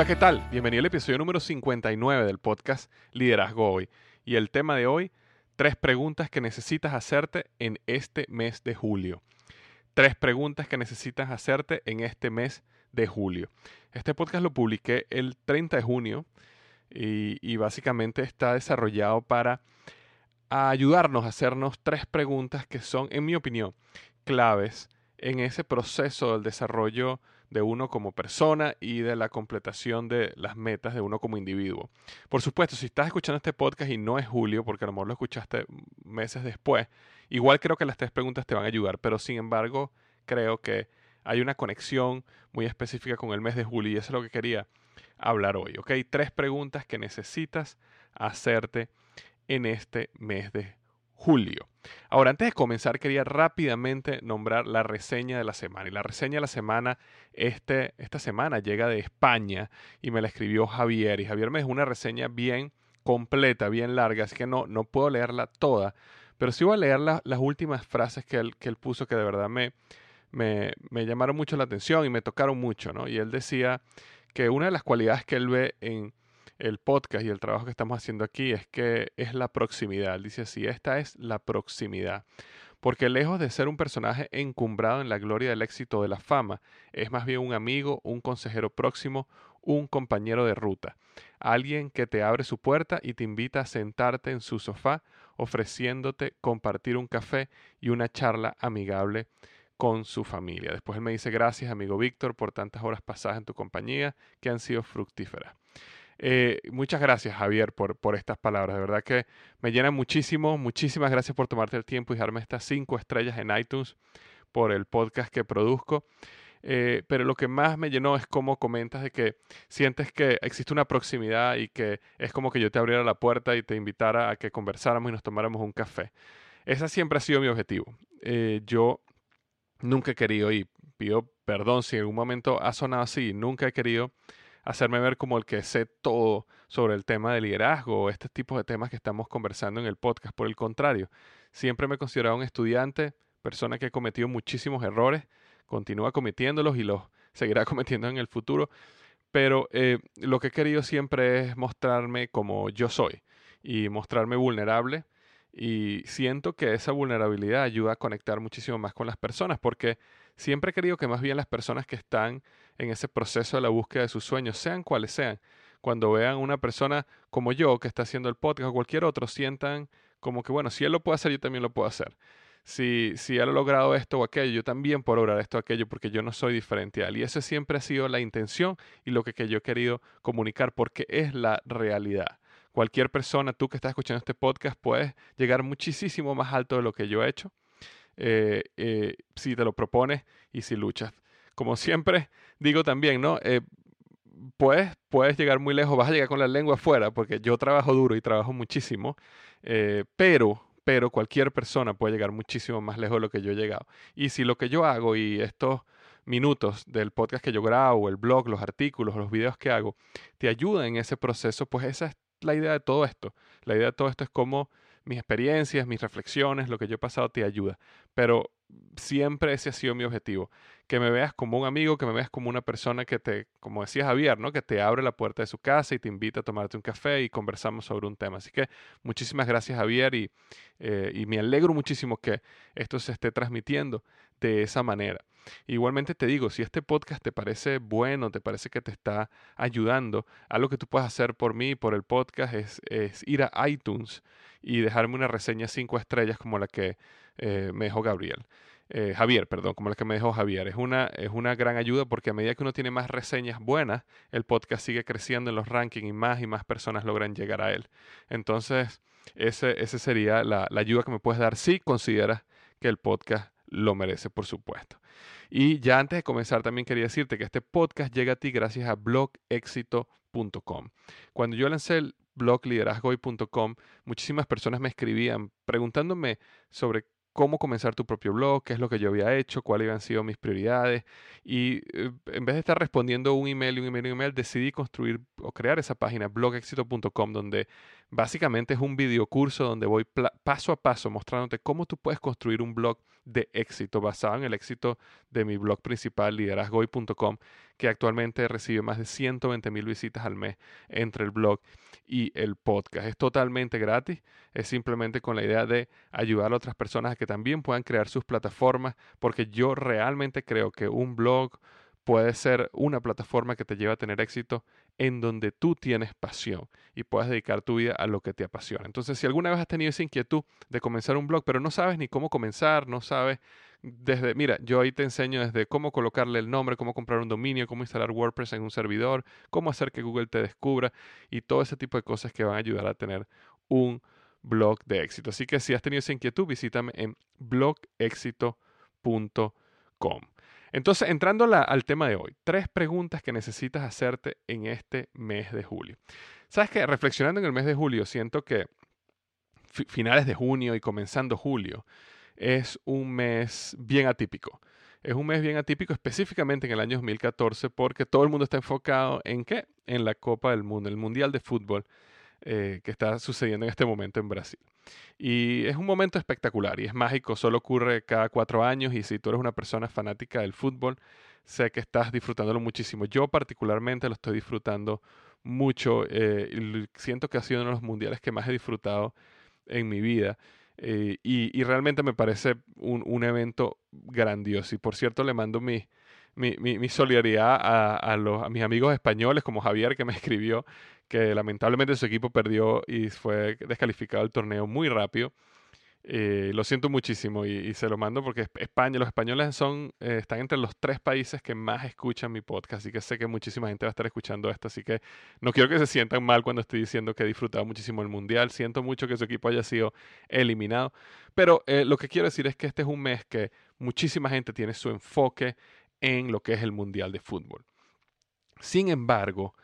Hola, ¿qué tal? Bienvenido al episodio número 59 del podcast Liderazgo Hoy. Y el tema de hoy, tres preguntas que necesitas hacerte en este mes de julio. Tres preguntas que necesitas hacerte en este mes de julio. Este podcast lo publiqué el 30 de junio y, y básicamente está desarrollado para ayudarnos a hacernos tres preguntas que son, en mi opinión, claves en ese proceso del desarrollo de uno como persona y de la completación de las metas de uno como individuo. Por supuesto, si estás escuchando este podcast y no es julio, porque a lo mejor lo escuchaste meses después, igual creo que las tres preguntas te van a ayudar, pero sin embargo creo que hay una conexión muy específica con el mes de julio y eso es lo que quería hablar hoy, ¿ok? Tres preguntas que necesitas hacerte en este mes de julio. Ahora, antes de comenzar, quería rápidamente nombrar la reseña de la semana. Y la reseña de la semana, este, esta semana llega de España y me la escribió Javier. Y Javier me dejó una reseña bien completa, bien larga, así que no, no puedo leerla toda, pero sí voy a leer las últimas frases que él, que él puso que de verdad me, me, me llamaron mucho la atención y me tocaron mucho, ¿no? Y él decía que una de las cualidades que él ve en el podcast y el trabajo que estamos haciendo aquí es que es la proximidad. Dice así, esta es la proximidad. Porque lejos de ser un personaje encumbrado en la gloria del éxito de la fama, es más bien un amigo, un consejero próximo, un compañero de ruta. Alguien que te abre su puerta y te invita a sentarte en su sofá, ofreciéndote compartir un café y una charla amigable con su familia. Después él me dice gracias amigo Víctor por tantas horas pasadas en tu compañía que han sido fructíferas. Eh, muchas gracias, Javier, por, por estas palabras. De verdad que me llenan muchísimo. Muchísimas gracias por tomarte el tiempo y darme estas cinco estrellas en iTunes por el podcast que produzco. Eh, pero lo que más me llenó es cómo comentas de que sientes que existe una proximidad y que es como que yo te abriera la puerta y te invitara a que conversáramos y nos tomáramos un café. Ese siempre ha sido mi objetivo. Eh, yo nunca he querido, y pido perdón si en algún momento ha sonado así, nunca he querido hacerme ver como el que sé todo sobre el tema de liderazgo o este tipo de temas que estamos conversando en el podcast. Por el contrario, siempre me he considerado un estudiante, persona que ha cometido muchísimos errores, continúa cometiéndolos y los seguirá cometiendo en el futuro, pero eh, lo que he querido siempre es mostrarme como yo soy y mostrarme vulnerable Y siento que esa vulnerabilidad ayuda a conectar muchísimo más con las personas, porque siempre he querido que más bien las personas que están en ese proceso de la búsqueda de sus sueños, sean cuales sean, cuando vean una persona como yo que está haciendo el podcast o cualquier otro, sientan como que, bueno, si él lo puede hacer, yo también lo puedo hacer. Si, si él ha logrado esto o aquello, yo también puedo lograr esto o aquello porque yo no soy diferente a él. Y eso siempre ha sido la intención y lo que, que yo he querido comunicar porque es la realidad. Cualquier persona, tú que estás escuchando este podcast, puedes llegar muchísimo más alto de lo que yo he hecho eh, eh, si te lo propones y si luchas. Como siempre digo también, ¿no? Eh, puedes, puedes llegar muy lejos, vas a llegar con la lengua afuera, porque yo trabajo duro y trabajo muchísimo, pero, pero cualquier persona puede llegar muchísimo más lejos de lo que yo he llegado. Y si lo que yo hago y estos minutos del podcast que yo grabo, el blog, los artículos, los videos que hago, te ayudan en ese proceso, pues esa es la idea de todo esto. La idea de todo esto es cómo mis experiencias, mis reflexiones, lo que yo he pasado te ayuda. Pero siempre ese ha sido mi objetivo. Que me veas como un amigo, que me veas como una persona que te, como decía Javier, ¿no? Que te abre la puerta de su casa y te invita a tomarte un café y conversamos sobre un tema. Así que muchísimas gracias Javier y, eh, y me alegro muchísimo que esto se esté transmitiendo de esa manera. Igualmente te digo, si este podcast te parece bueno, te parece que te está ayudando, algo que tú puedes hacer por mí, por el podcast, es, es ir a iTunes y dejarme una reseña cinco estrellas como la que eh, me dejó Gabriel. Eh, Javier, perdón, como la que me dejó Javier. Es una, es una gran ayuda porque a medida que uno tiene más reseñas buenas, el podcast sigue creciendo en los rankings y más y más personas logran llegar a él. Entonces, ese, ese sería la, la ayuda que me puedes dar si consideras que el podcast lo merece, por supuesto. Y ya antes de comenzar, también quería decirte que este podcast llega a ti gracias a blogexito.com. Cuando yo lancé el blog liderazgoy.com, muchísimas personas me escribían preguntándome sobre cómo comenzar tu propio blog, qué es lo que yo había hecho, cuáles habían sido mis prioridades. Y eh, en vez de estar respondiendo un email un email un email, decidí construir o crear esa página blogexito.com donde básicamente es un video curso donde voy paso a paso mostrándote cómo tú puedes construir un blog de éxito basado en el éxito de mi blog principal liderazgoy.com que actualmente recibe más de 120 mil visitas al mes entre el blog y el podcast. Es totalmente gratis, es simplemente con la idea de ayudar a otras personas a que también puedan crear sus plataformas, porque yo realmente creo que un blog puede ser una plataforma que te lleva a tener éxito en donde tú tienes pasión y puedas dedicar tu vida a lo que te apasiona. Entonces, si alguna vez has tenido esa inquietud de comenzar un blog, pero no sabes ni cómo comenzar, no sabes desde, mira, yo ahí te enseño desde cómo colocarle el nombre, cómo comprar un dominio, cómo instalar WordPress en un servidor, cómo hacer que Google te descubra y todo ese tipo de cosas que van a ayudar a tener un blog de éxito. Así que si has tenido esa inquietud, visítame en blogexito.com. Entonces, entrando al tema de hoy, tres preguntas que necesitas hacerte en este mes de julio. Sabes que reflexionando en el mes de julio, siento que finales de junio y comenzando julio, es un mes bien atípico. Es un mes bien atípico específicamente en el año 2014 porque todo el mundo está enfocado en qué? En la Copa del Mundo, el Mundial de Fútbol eh, que está sucediendo en este momento en Brasil. Y es un momento espectacular y es mágico, solo ocurre cada cuatro años y si tú eres una persona fanática del fútbol, sé que estás disfrutándolo muchísimo. Yo particularmente lo estoy disfrutando mucho eh, siento que ha sido uno de los mundiales que más he disfrutado en mi vida. Eh, y, realmente me parece un, evento grandioso. Y por cierto, le mando mi, mi, solidaridad a, los, a mis amigos españoles, como Javier, que me escribió que lamentablemente su equipo perdió y fue descalificado el torneo muy rápido. Eh, lo siento muchísimo y, se lo mando porque España, los españoles son, eh, están entre los tres países que más escuchan mi podcast, así que sé que muchísima gente va a estar escuchando esto, así que no quiero que se sientan mal cuando estoy diciendo que he disfrutado muchísimo el Mundial, siento mucho que su equipo haya sido eliminado, pero eh, lo que quiero decir es que este es un mes que muchísima gente tiene su enfoque en lo que es el Mundial de Fútbol. Sin embargo,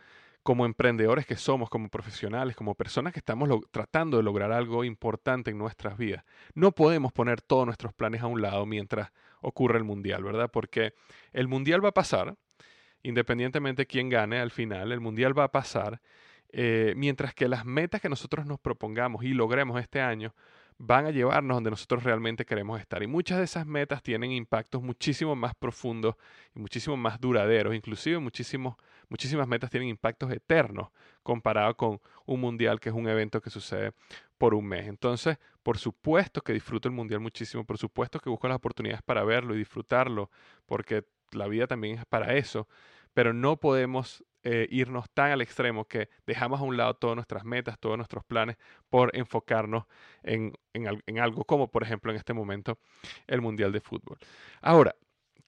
como emprendedores que somos, como profesionales, como personas que estamos tratando de lograr algo importante en nuestras vidas, no podemos poner todos nuestros planes a un lado mientras ocurre el mundial, ¿verdad? Porque el mundial va a pasar, independientemente de quién gane al final, el mundial va a pasar, eh, mientras que las metas que nosotros nos propongamos y logremos este año van a llevarnos donde nosotros realmente queremos estar. Y muchas de esas metas tienen impactos muchísimo más profundos y muchísimo más duraderos, inclusive muchísimos muchísimas metas tienen impactos eternos comparado con un mundial que es un evento que sucede por un mes. Entonces, por supuesto que disfruto el mundial muchísimo, por supuesto que busco las oportunidades para verlo y disfrutarlo, porque la vida también es para eso, pero no podemos eh, irnos tan al extremo que dejamos a un lado todas nuestras metas, todos nuestros planes por enfocarnos en, en algo como, por ejemplo, en este momento, el Mundial de Fútbol. Ahora,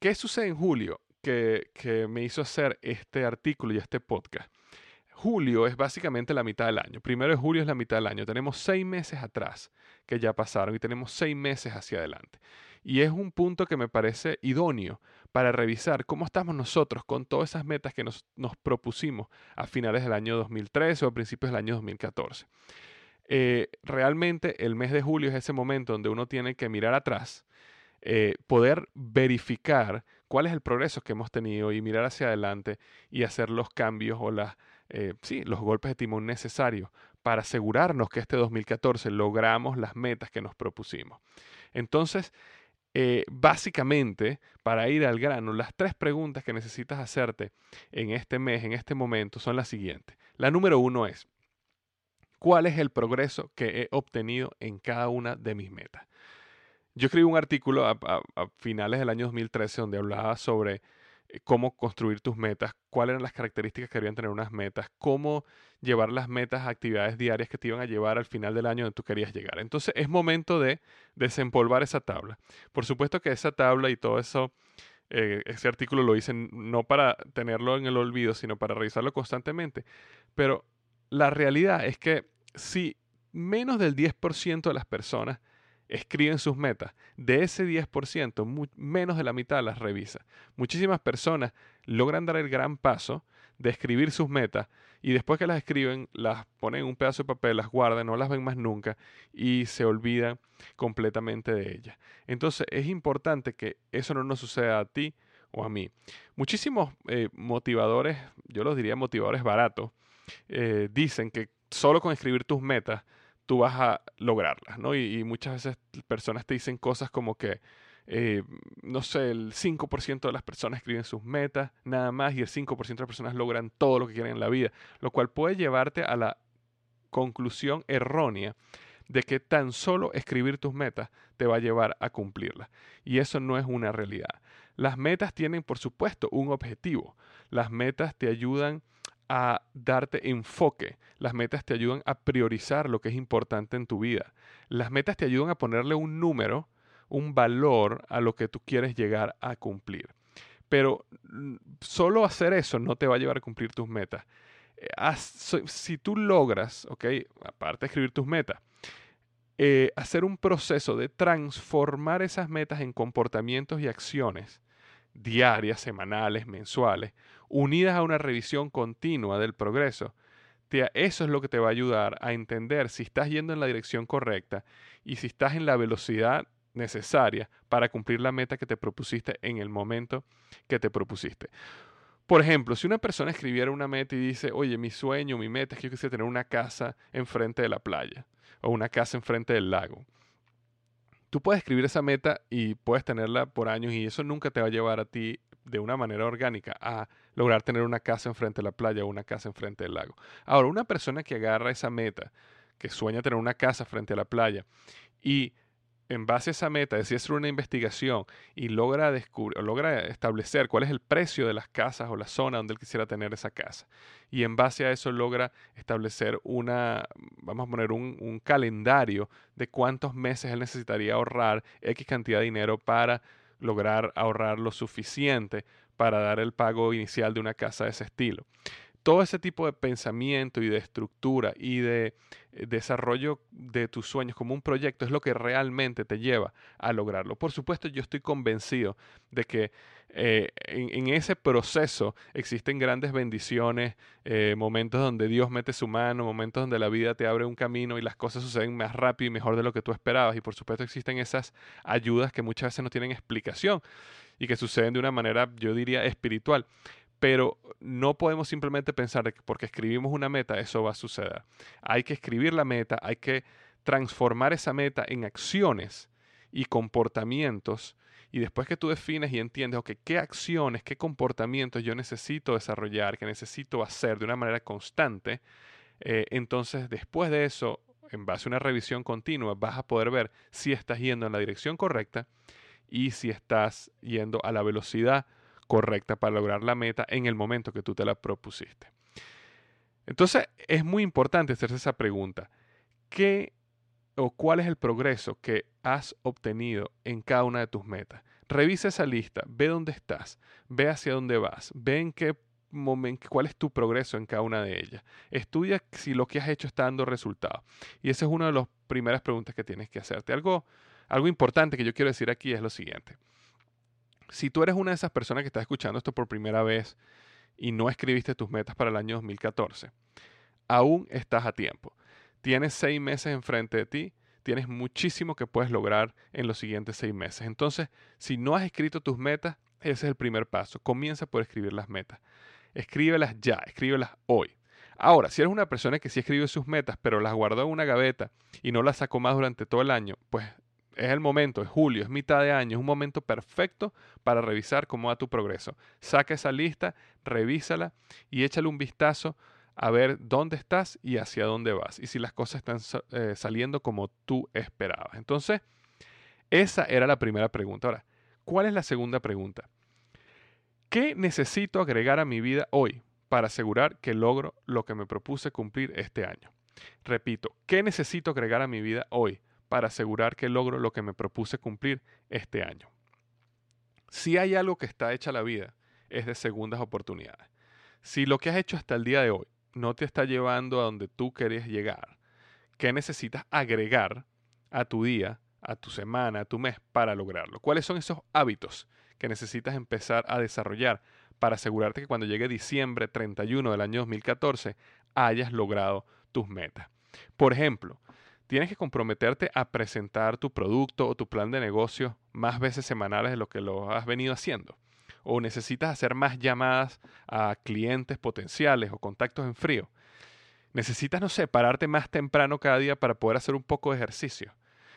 ¿qué sucede en julio que, que me hizo hacer este artículo y este podcast? julio es básicamente la mitad del año. Primero de julio es la mitad del año. Tenemos seis meses atrás que ya pasaron y tenemos seis meses hacia adelante. Y es un punto que me parece idóneo para revisar cómo estamos nosotros con todas esas metas que nos, propusimos a finales del año 2013 o a principios del año 2014. Eh, realmente el mes de julio es ese momento donde uno tiene que mirar atrás, eh, poder verificar cuál es el progreso que hemos tenido y mirar hacia adelante y hacer los cambios o las eh, los golpes de timón necesarios para asegurarnos que este 2014 logramos las metas que nos propusimos. Entonces, eh, básicamente, para ir al grano, las tres preguntas que necesitas hacerte en este mes, en este momento, son las siguientes. La número uno es, ¿cuál es el progreso que he obtenido en cada una de mis metas? Yo escribí un artículo a, finales del año 2013 donde hablaba sobre cómo construir tus metas, cuáles eran las características que debían tener unas metas, cómo llevar las metas a actividades diarias que te iban a llevar al final del año donde tú querías llegar. Entonces es momento de desempolvar esa tabla. Por supuesto que esa tabla y todo eso, eh, ese artículo lo hice no para tenerlo en el olvido, sino para revisarlo constantemente. Pero la realidad es que si menos del 10% de las personas escriben sus metas. De ese 10%, menos de la mitad las revisa. Muchísimas personas logran dar el gran paso de escribir sus metas y después que las escriben, las ponen en un pedazo de papel, las guardan, no las ven más nunca y se olvidan completamente de ellas. Entonces es importante que eso no nos suceda a ti o a mí. Muchísimos eh, motivadores, yo los diría motivadores baratos, eh, dicen que solo con escribir tus metas tú vas a lograrlas, ¿no? Y, muchas veces personas te dicen cosas como que, eh, no sé, el 5% de las personas escriben sus metas, nada más, y el 5% de las personas logran todo lo que quieren en la vida, lo cual puede llevarte a la conclusión errónea de que tan solo escribir tus metas te va a llevar a cumplirlas. Y eso no es una realidad. Las metas tienen, por supuesto, un objetivo. Las metas te ayudan a darte enfoque. Las metas te ayudan a priorizar lo que es importante en tu vida. Las metas te ayudan a ponerle un número, un valor a lo que tú quieres llegar a cumplir. Pero mm, solo hacer eso no te va a llevar a cumplir tus metas. Eh, si tú logras, ok, aparte de escribir tus metas, eh, hacer un proceso de transformar esas metas en comportamientos y acciones diarias, semanales, mensuales, unidas a una revisión continua del progreso, eso es lo que te va a ayudar a entender si estás yendo en la dirección correcta y si estás en la velocidad necesaria para cumplir la meta que te propusiste en el momento que te propusiste. Por ejemplo, si una persona escribiera una meta y dice, oye, mi sueño, mi meta es que yo quisiera tener una casa enfrente de la playa o una casa enfrente del lago. Tú puedes escribir esa meta y puedes tenerla por años y eso nunca te va a llevar a ti de una manera orgánica a lograr tener una casa enfrente de la playa o una casa enfrente del lago. Ahora, una persona que agarra esa meta, que sueña tener una casa frente a la playa y en base a esa meta decide hacer una investigación y logra descubrir logra establecer cuál es el precio de las casas o la zona donde él quisiera tener esa casa. Y en base a eso logra establecer una, vamos a poner un, un calendario de cuántos meses él necesitaría ahorrar X cantidad de dinero para lograr ahorrar lo suficiente para dar el pago inicial de una casa de ese estilo. Todo ese tipo de pensamiento y de estructura y de eh, desarrollo de tus sueños como un proyecto es lo que realmente te lleva a lograrlo. Por supuesto, yo estoy convencido de que eh, en, ese proceso existen grandes bendiciones, eh, momentos donde Dios mete su mano, momentos donde la vida te abre un camino y las cosas suceden más rápido y mejor de lo que tú esperabas. Y por supuesto existen esas ayudas que muchas veces no tienen explicación y que suceden de una manera, yo diría, espiritual. Pero no podemos simplemente pensar que porque escribimos una meta eso va a suceder. Hay que escribir la meta, hay que transformar esa meta en acciones y comportamientos. Y después que tú defines y entiendes, qué acciones, qué comportamientos yo necesito desarrollar, que necesito hacer de una manera constante, eh, entonces después de eso en base a una revisión continua, vas a poder ver si estás yendo en la dirección correcta y si estás yendo a la velocidad correcta para lograr la meta en el momento que tú te la propusiste. Entonces, es muy importante hacerse esa pregunta. ¿Qué o cuál es el progreso que has obtenido en cada una de tus metas? Revisa esa lista, ve dónde estás, ve hacia dónde vas, ve en qué momento, cuál es tu progreso en cada una de ellas. Estudia si lo que has hecho está dando resultados. Y esa es una de las primeras preguntas que tienes que hacerte. Algo, algo importante que yo quiero decir aquí es lo siguiente. Si tú eres una de esas personas que está escuchando esto por primera vez y no escribiste tus metas para el año 2014, aún estás a tiempo. Tienes seis meses enfrente de ti tienes muchísimo que puedes lograr en los siguientes seis meses. Entonces, si no has escrito tus metas, ese es el primer paso. Comienza por escribir las metas. Escríbelas ya, escríbelas hoy. Ahora, si eres una persona que sí escribe sus metas, pero las guardó en una gaveta y no las sacó más durante todo el año, pues es el momento, es julio, es mitad de año, es un momento perfecto para revisar cómo va tu progreso. Saca esa lista, revísala y échale un vistazo a ver dónde estás y hacia dónde vas y si las cosas están eh, saliendo como tú esperabas. Entonces, esa era la primera pregunta. Ahora, ¿cuál es la segunda pregunta? ¿Qué necesito agregar a mi vida hoy para asegurar que logro lo que me propuse cumplir este año? Repito, ¿qué necesito agregar a mi vida hoy para asegurar que logro lo que me propuse cumplir este año? Si hay algo que está hecha la vida, es de segundas oportunidades. Si lo que has hecho hasta el día de hoy no te está llevando a donde tú querías llegar, ¿qué necesitas agregar a tu día, a tu semana, a tu mes para lograrlo? ¿Cuáles son esos hábitos que necesitas empezar a desarrollar para asegurarte que cuando llegue diciembre 31 del año 2014 hayas logrado tus metas? Por ejemplo, tienes que comprometerte a presentar tu producto o tu plan de negocio más veces semanales de lo que lo has venido haciendo o necesitas hacer más llamadas a clientes potenciales o contactos en frío. Necesitas, no sé, pararte más temprano cada día para poder hacer un poco de ejercicio.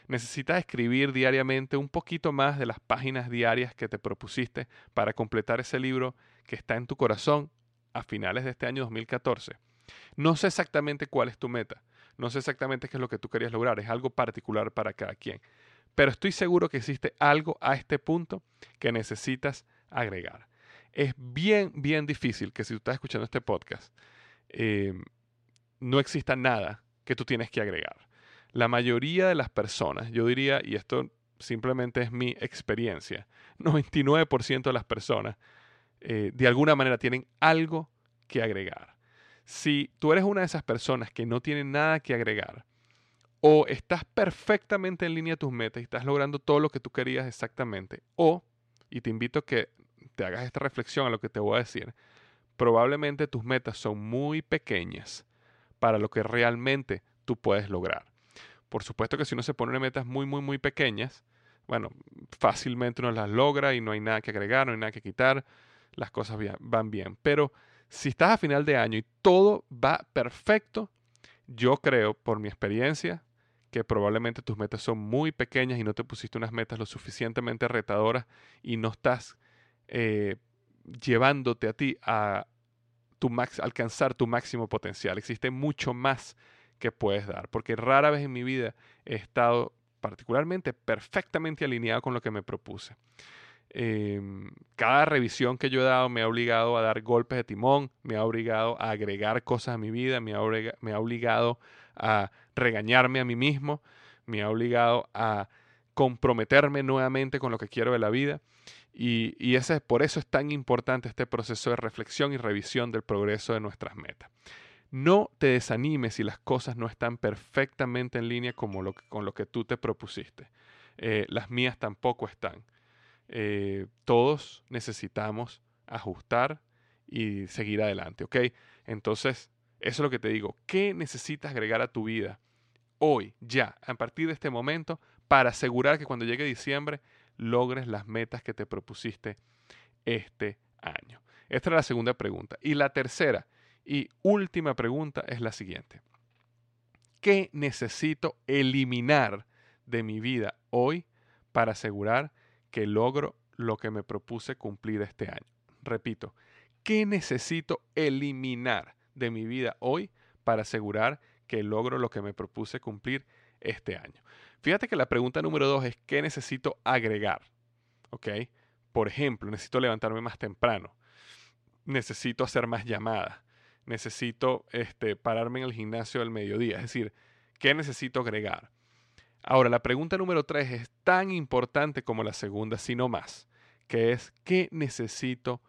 Necesitas escribir diariamente un poquito más de las páginas diarias que te propusiste para completar ese libro que está en tu corazón a finales de este año 2014. No sé exactamente cuál es tu meta, no sé exactamente qué es lo que tú querías lograr, es algo particular para cada quien. Pero estoy seguro que existe algo a este punto que necesitas agregar. Es bien, bien difícil que si tú estás escuchando este podcast, em, no exista nada que tú tienes que agregar. La mayoría de las personas, yo diría, y esto simplemente es mi experiencia, 99% de las personas eh, de alguna manera tienen algo que agregar. Si tú eres una de esas personas que no tienen nada que agregar, o estás perfectamente en línea a tus metas y estás logrando todo lo que tú querías exactamente, o, y te invito a que te hagas esta reflexión a lo que te voy a decir, probablemente tus metas son muy pequeñas para lo que realmente tú puedes lograr. Por supuesto que si uno se pone metas muy, muy, muy pequeñas, bueno, fácilmente uno las logra y no hay nada que agregar, no hay nada que quitar, las cosas van bien. Pero si estás a final de año y todo va perfecto, yo creo, por mi experiencia, que probablemente tus metas son muy pequeñas y no te pusiste unas metas lo suficientemente retadoras y no estás eh, llevándote a ti a tu max, alcanzar tu máximo potencial. Existe mucho más que puedes dar, porque rara vez en mi vida he estado particularmente perfectamente alineado con lo que me propuse. Em, cada revisión que yo he dado me ha obligado a dar golpes de timón, me ha obligado a agregar cosas a mi vida, me ha, me ha obligado a regañarme a mí mismo, me ha obligado a comprometerme nuevamente con lo que quiero de la vida. Y, ese, por eso es tan importante este proceso de reflexión y revisión del progreso de nuestras metas. No te desanimes si las cosas no están perfectamente en línea como lo, con lo que tú te propusiste. Eh, las mías tampoco están. Eh, todos necesitamos ajustar y seguir adelante, ¿ok? Entonces, eso es lo que te digo. ¿Qué necesitas agregar a tu vida hoy, ya, a partir de este momento, para asegurar que cuando llegue diciembre logres las metas que te propusiste este año? Esta es la segunda pregunta. Y la tercera y última pregunta es la siguiente. ¿Qué necesito eliminar de mi vida hoy para asegurar que logro lo que me propuse cumplir este año? Repito, ¿qué necesito eliminar de mi vida hoy para asegurar que logro lo que me propuse cumplir este año. Fíjate que la pregunta número dos es ¿qué necesito agregar? ¿Ok? Por ejemplo, necesito levantarme más temprano, necesito hacer más llamadas, necesito este, pararme en el gimnasio al mediodía. Es decir, ¿qué necesito agregar? Ahora, la pregunta número tres es tan importante como la segunda, si no más, que es ¿qué necesito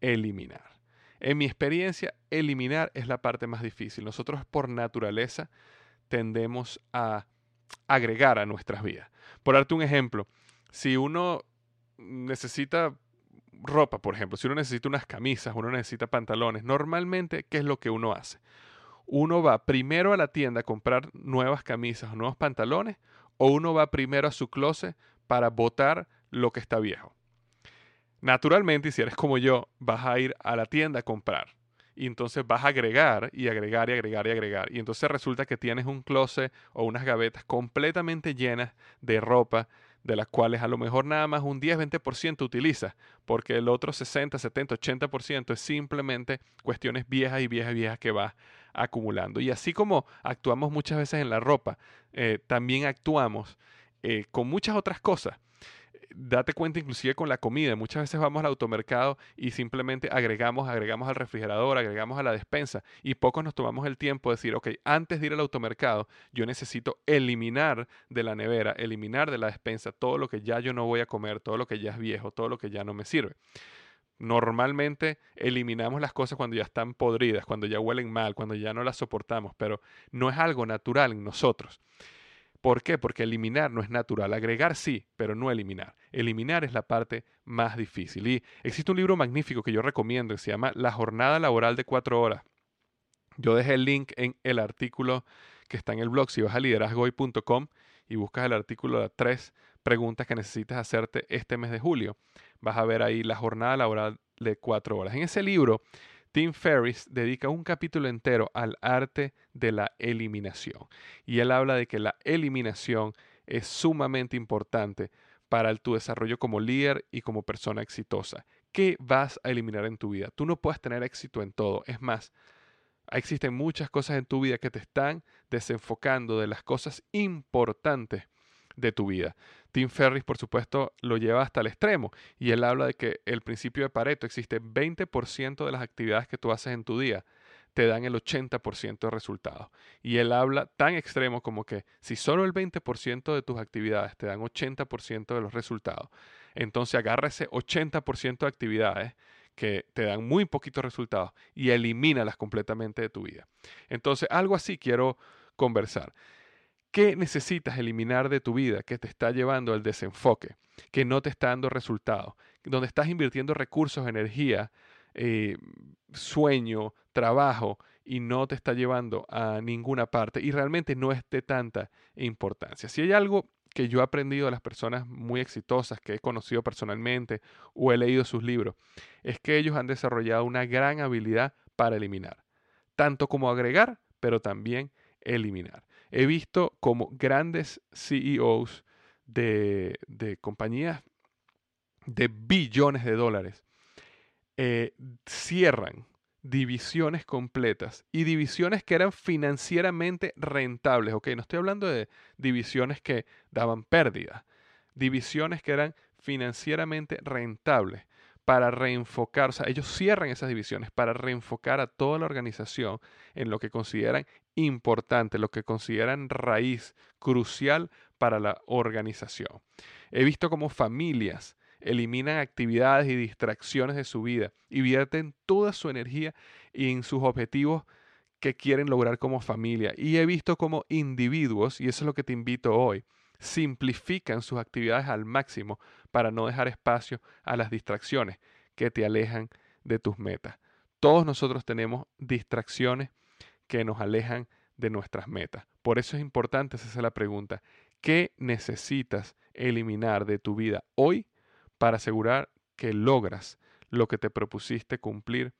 eliminar? En mi experiencia, eliminar es la parte más difícil. Nosotros por naturaleza tendemos a agregar a nuestras vidas. Por darte un ejemplo, si uno necesita ropa, por ejemplo, si uno necesita unas camisas, uno necesita pantalones, normalmente, ¿qué es lo que uno hace? Uno va primero a la tienda a comprar nuevas camisas o nuevos pantalones, o uno va primero a su closet para botar lo que está viejo. Naturalmente, si eres como yo, vas a ir a la tienda a comprar. Y entonces vas a agregar y agregar y agregar y agregar. Y entonces resulta que tienes un closet o unas gavetas completamente llenas de ropa, de las cuales a lo mejor nada más un 10-20% utilizas, porque el otro 60, 70, 80% es simplemente cuestiones viejas y viejas viejas que vas acumulando. Y así como actuamos muchas veces en la ropa, eh, también actuamos eh, con muchas otras cosas date cuenta inclusive con la comida. Muchas veces vamos al automercado y simplemente agregamos, agregamos al refrigerador, agregamos a la despensa y pocos nos tomamos el tiempo de decir, ok, antes de ir al automercado, yo necesito eliminar de la nevera, eliminar de la despensa todo lo que ya yo no voy a comer, todo lo que ya es viejo, todo lo que ya no me sirve. Normalmente eliminamos las cosas cuando ya están podridas, cuando ya huelen mal, cuando ya no las soportamos, pero no es algo natural en nosotros. ¿Por qué? Porque eliminar no es natural. Agregar sí, pero no eliminar. Eliminar es la parte más difícil. Y existe un libro magnífico que yo recomiendo que se llama La jornada laboral de cuatro horas. Yo dejé el link en el artículo que está en el blog. Si vas a liderazgoy.com y buscas el artículo de tres preguntas que necesitas hacerte este mes de julio, vas a ver ahí la jornada laboral de cuatro horas. En ese libro Tim Ferriss dedica un capítulo entero al arte de la eliminación. Y él habla de que la eliminación es sumamente importante para tu desarrollo como líder y como persona exitosa. ¿Qué vas a eliminar en tu vida? Tú no puedes tener éxito en todo. Es más, existen muchas cosas en tu vida que te están desenfocando de las cosas importantes de tu vida. Tim Ferris, por supuesto, lo lleva hasta el extremo y él habla de que el principio de Pareto existe 20% de las actividades que tú haces en tu día te dan el 80% de resultados. Y él habla tan extremo como que si solo el 20% de tus actividades te dan 80% de los resultados, entonces agarra ese 80% de actividades que te dan muy poquitos resultados y elimínalas completamente de tu vida. Entonces, algo así quiero conversar. ¿Qué necesitas eliminar de tu vida que te está llevando al desenfoque, que no te está dando resultados, donde estás invirtiendo recursos, energía, eh, sueño, trabajo y no te está llevando a ninguna parte y realmente no es de tanta importancia? Si hay algo que yo he aprendido de las personas muy exitosas que he conocido personalmente o he leído sus libros, es que ellos han desarrollado una gran habilidad para eliminar, tanto como agregar, pero también eliminar. He visto como grandes CEOs de, compañías de billones de dólares eh, cierran divisiones completas y divisiones que eran financieramente rentables. Ok, no estoy hablando de divisiones que daban pérdidas, divisiones que eran financieramente rentables para reenfocar, o sea, ellos cierran esas divisiones para reenfocar a toda la organización en lo que consideran importante, lo que consideran raíz crucial para la organización. He visto cómo familias eliminan actividades y distracciones de su vida y vierten toda su energía en sus objetivos que quieren lograr como familia. Y he visto cómo individuos, y eso es lo que te invito hoy, simplifican sus actividades al máximo para no dejar espacio a las distracciones que te alejan de tus metas. Todos nosotros tenemos distracciones que nos alejan de nuestras metas. Por eso es importante hacerse la pregunta, ¿qué necesitas eliminar de tu vida hoy para asegurar que logras lo que te propusiste cumplir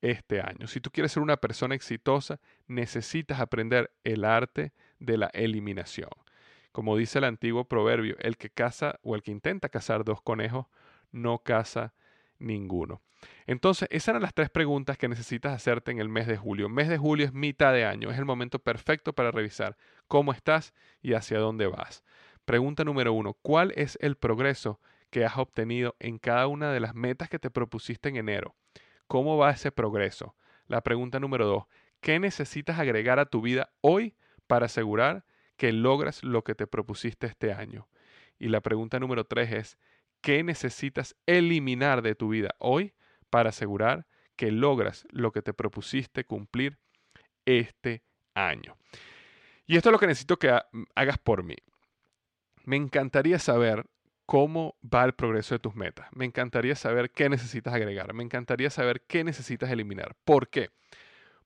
este año? Si tú quieres ser una persona exitosa, necesitas aprender el arte de la eliminación. Como dice el antiguo proverbio, el que caza o el que intenta cazar dos conejos no caza ninguno. Entonces, esas eran las tres preguntas que necesitas hacerte en el mes de julio. El mes de julio es mitad de año, es el momento perfecto para revisar cómo estás y hacia dónde vas. Pregunta número uno, ¿cuál es el progreso que has obtenido en cada una de las metas que te propusiste en enero? ¿Cómo va ese progreso? La pregunta número dos, ¿qué necesitas agregar a tu vida hoy para asegurar que logras lo que te propusiste este año? Y la pregunta número tres es, ¿qué necesitas eliminar de tu vida hoy para asegurar que logras lo que te propusiste cumplir este año? Y esto es lo que necesito que hagas por mí. Me encantaría saber cómo va el progreso de tus metas. Me encantaría saber qué necesitas agregar. Me encantaría saber qué necesitas eliminar. ¿Por qué?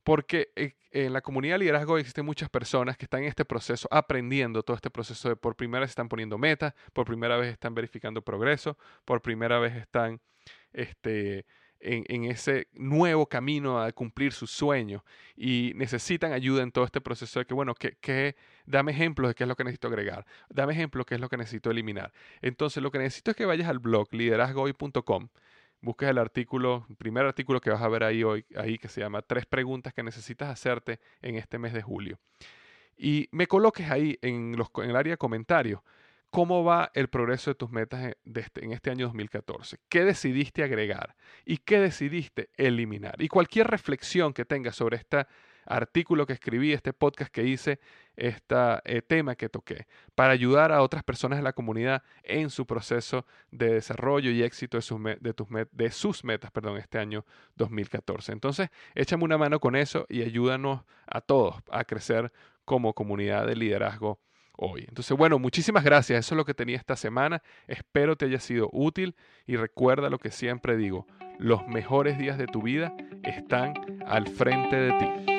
Porque eh, en la comunidad de liderazgo existen muchas personas que están en este proceso, aprendiendo todo este proceso de por primera vez están poniendo metas, por primera vez están verificando progreso, por primera vez están este, en, ese nuevo camino a cumplir sus sueños y necesitan ayuda en todo este proceso de que, bueno, que, dame ejemplos de qué es lo que necesito agregar, dame ejemplos de qué es lo que necesito eliminar. Entonces, lo que necesito es que vayas al blog liderazgohoy.com, busques el artículo, el primer artículo que vas a ver ahí hoy, ahí que se llama Tres preguntas que necesitas hacerte en este mes de julio. Y me coloques ahí en, el área de comentarios ¿Cómo va el progreso de tus metas este, en este año 2014? ¿Qué decidiste agregar y qué decidiste eliminar? Y cualquier reflexión que tengas sobre este artículo que escribí, este podcast que hice, este tema que toqué, para ayudar a otras personas en la comunidad en su proceso de desarrollo y éxito de sus, de tus de sus metas perdón, este año 2014. Entonces, échame una mano con eso y ayúdanos a todos a crecer como comunidad de liderazgo hoy. Entonces, bueno, muchísimas gracias. Eso es lo que tenía esta semana. Espero te haya sido útil y recuerda lo que siempre digo. Los mejores días de tu vida están al frente de ti.